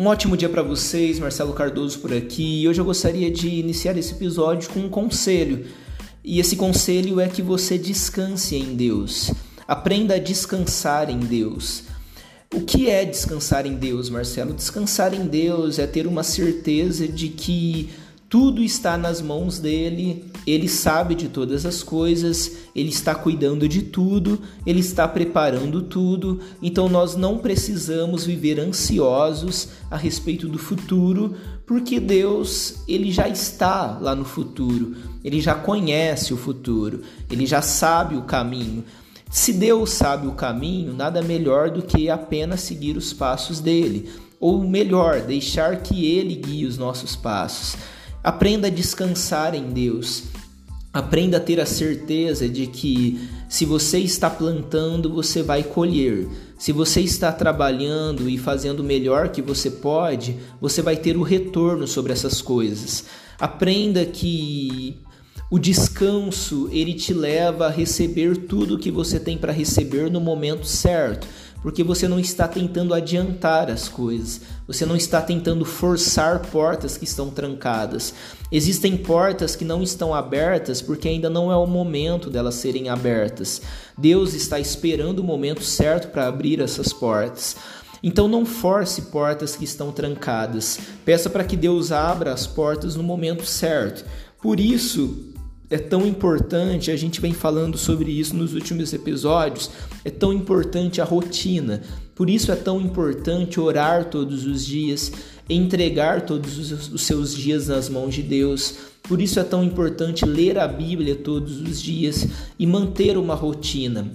Um ótimo dia para vocês, Marcelo Cardoso por aqui. E hoje eu gostaria de iniciar esse episódio com um conselho. E esse conselho é que você descanse em Deus. Aprenda a descansar em Deus. O que é descansar em Deus, Marcelo? Descansar em Deus é ter uma certeza de que tudo está nas mãos dele, ele sabe de todas as coisas, ele está cuidando de tudo, ele está preparando tudo, então nós não precisamos viver ansiosos a respeito do futuro, porque Deus, ele já está lá no futuro, ele já conhece o futuro, ele já sabe o caminho. Se Deus sabe o caminho, nada melhor do que apenas seguir os passos dele, ou melhor, deixar que ele guie os nossos passos. Aprenda a descansar em Deus. Aprenda a ter a certeza de que se você está plantando, você vai colher. Se você está trabalhando e fazendo o melhor que você pode, você vai ter o retorno sobre essas coisas. Aprenda que o descanso, ele te leva a receber tudo que você tem para receber no momento certo porque você não está tentando adiantar as coisas, você não está tentando forçar portas que estão trancadas. Existem portas que não estão abertas porque ainda não é o momento delas serem abertas. Deus está esperando o momento certo para abrir essas portas. Então não force portas que estão trancadas. Peça para que Deus abra as portas no momento certo. Por isso, é tão importante, a gente vem falando sobre isso nos últimos episódios, é tão importante a rotina. Por isso é tão importante orar todos os dias, entregar todos os seus dias nas mãos de Deus. Por isso é tão importante ler a Bíblia todos os dias e manter uma rotina.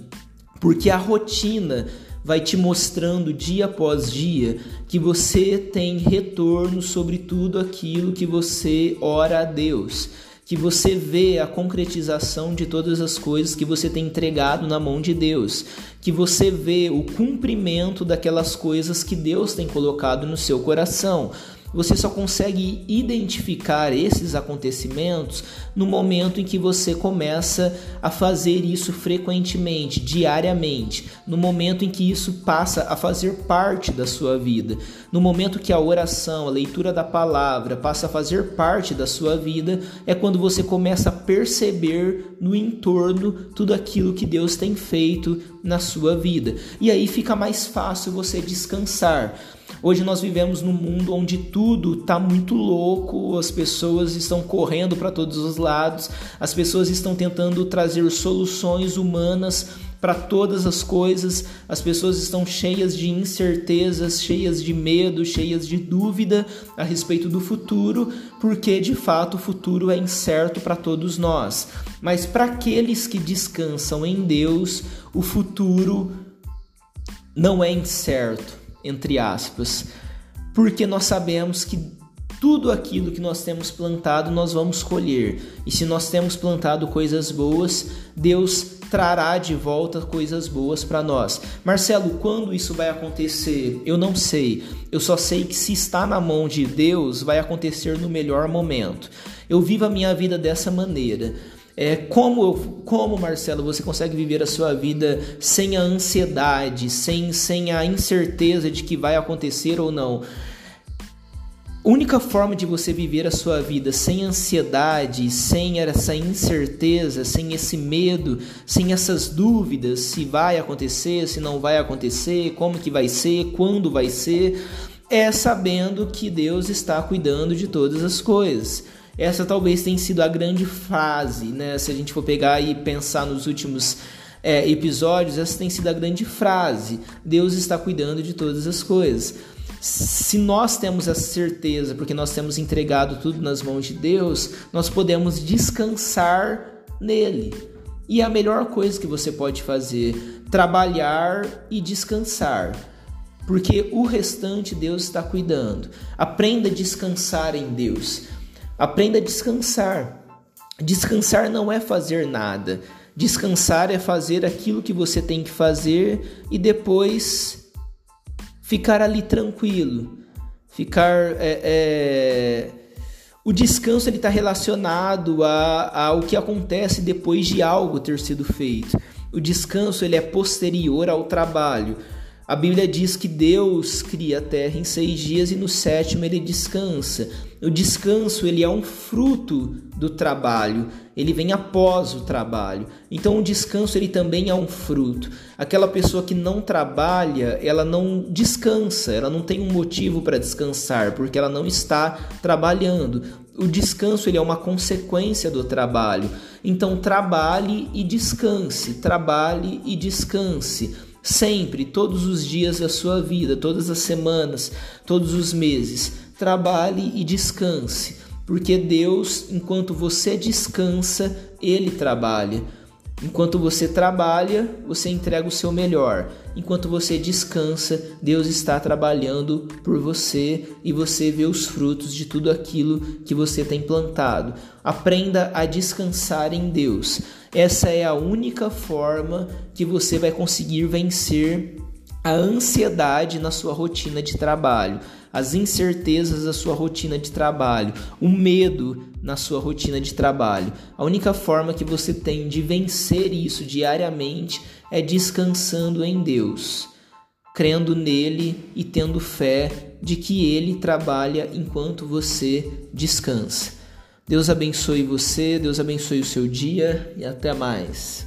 Porque a rotina vai te mostrando dia após dia que você tem retorno sobre tudo aquilo que você ora a Deus que você vê a concretização de todas as coisas que você tem entregado na mão de Deus, que você vê o cumprimento daquelas coisas que Deus tem colocado no seu coração. Você só consegue identificar esses acontecimentos no momento em que você começa a fazer isso frequentemente, diariamente, no momento em que isso passa a fazer parte da sua vida, no momento que a oração, a leitura da palavra passa a fazer parte da sua vida, é quando você começa a perceber no entorno tudo aquilo que Deus tem feito na sua vida. E aí fica mais fácil você descansar. Hoje nós vivemos num mundo onde tudo está muito louco, as pessoas estão correndo para todos os lados, as pessoas estão tentando trazer soluções humanas para todas as coisas, as pessoas estão cheias de incertezas, cheias de medo, cheias de dúvida a respeito do futuro, porque de fato o futuro é incerto para todos nós. Mas para aqueles que descansam em Deus, o futuro não é incerto entre aspas, porque nós sabemos que tudo aquilo que nós temos plantado nós vamos colher. E se nós temos plantado coisas boas, Deus trará de volta coisas boas para nós. Marcelo, quando isso vai acontecer? Eu não sei. Eu só sei que se está na mão de Deus, vai acontecer no melhor momento. Eu vivo a minha vida dessa maneira. É, como, como, Marcelo, você consegue viver a sua vida sem a ansiedade, sem, sem a incerteza de que vai acontecer ou não? Única forma de você viver a sua vida sem ansiedade, sem essa incerteza, sem esse medo, sem essas dúvidas se vai acontecer, se não vai acontecer, como que vai ser, quando vai ser, é sabendo que Deus está cuidando de todas as coisas. Essa talvez tenha sido a grande frase, né? Se a gente for pegar e pensar nos últimos é, episódios, essa tem sido a grande frase. Deus está cuidando de todas as coisas. Se nós temos essa certeza, porque nós temos entregado tudo nas mãos de Deus, nós podemos descansar nele. E é a melhor coisa que você pode fazer, trabalhar e descansar. Porque o restante Deus está cuidando. Aprenda a descansar em Deus. Aprenda a descansar. Descansar não é fazer nada. Descansar é fazer aquilo que você tem que fazer e depois ficar ali tranquilo. Ficar. É, é... O descanso está relacionado a, ao que acontece depois de algo ter sido feito. O descanso ele é posterior ao trabalho. A Bíblia diz que Deus cria a terra em seis dias e no sétimo ele descansa. O descanso ele é um fruto do trabalho, ele vem após o trabalho. Então o descanso ele também é um fruto. Aquela pessoa que não trabalha, ela não descansa, ela não tem um motivo para descansar, porque ela não está trabalhando. O descanso ele é uma consequência do trabalho. Então trabalhe e descanse, trabalhe e descanse sempre, todos os dias da sua vida, todas as semanas, todos os meses. Trabalhe e descanse, porque Deus, enquanto você descansa, Ele trabalha. Enquanto você trabalha, você entrega o seu melhor. Enquanto você descansa, Deus está trabalhando por você e você vê os frutos de tudo aquilo que você tem plantado. Aprenda a descansar em Deus. Essa é a única forma que você vai conseguir vencer a ansiedade na sua rotina de trabalho, as incertezas da sua rotina de trabalho, o medo na sua rotina de trabalho. A única forma que você tem de vencer isso diariamente é descansando em Deus, crendo nele e tendo fé de que ele trabalha enquanto você descansa. Deus abençoe você, Deus abençoe o seu dia e até mais.